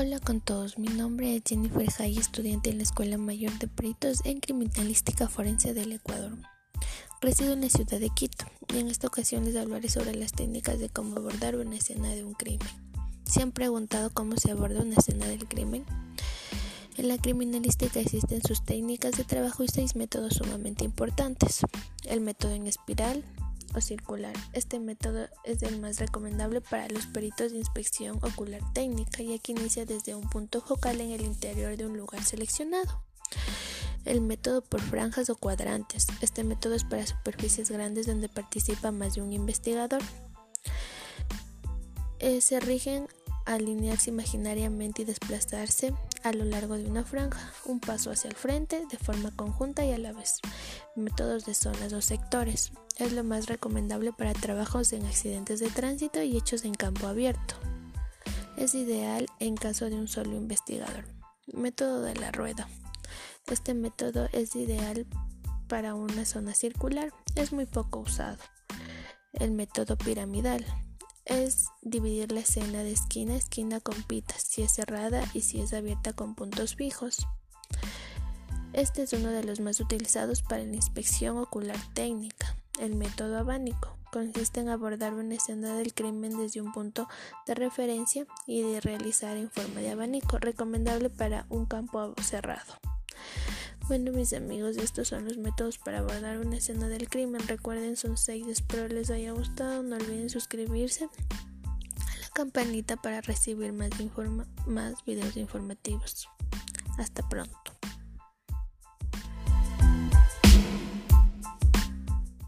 Hola con todos, mi nombre es Jennifer Jay, estudiante en la Escuela Mayor de Peritos en Criminalística Forense del Ecuador. Resido en la ciudad de Quito y en esta ocasión les hablaré sobre las técnicas de cómo abordar una escena de un crimen. ¿Se han preguntado cómo se aborda una escena del crimen? En la criminalística existen sus técnicas de trabajo y seis métodos sumamente importantes. El método en espiral, o circular. Este método es el más recomendable para los peritos de inspección ocular técnica, ya que inicia desde un punto focal en el interior de un lugar seleccionado. El método por franjas o cuadrantes. Este método es para superficies grandes donde participa más de un investigador. Eh, se rigen alinearse imaginariamente y desplazarse a lo largo de una franja, un paso hacia el frente de forma conjunta y a la vez. Métodos de zonas o sectores. Es lo más recomendable para trabajos en accidentes de tránsito y hechos en campo abierto. Es ideal en caso de un solo investigador. Método de la rueda. Este método es ideal para una zona circular. Es muy poco usado. El método piramidal es dividir la escena de esquina a esquina con pitas, si es cerrada y si es abierta con puntos fijos. Este es uno de los más utilizados para la inspección ocular técnica. El método abánico consiste en abordar una escena del crimen desde un punto de referencia y de realizar en forma de abanico, recomendable para un campo cerrado. Bueno mis amigos, estos son los métodos para abordar una escena del crimen. Recuerden, son seis, espero les haya gustado. No olviden suscribirse a la campanita para recibir más, más videos informativos. Hasta pronto.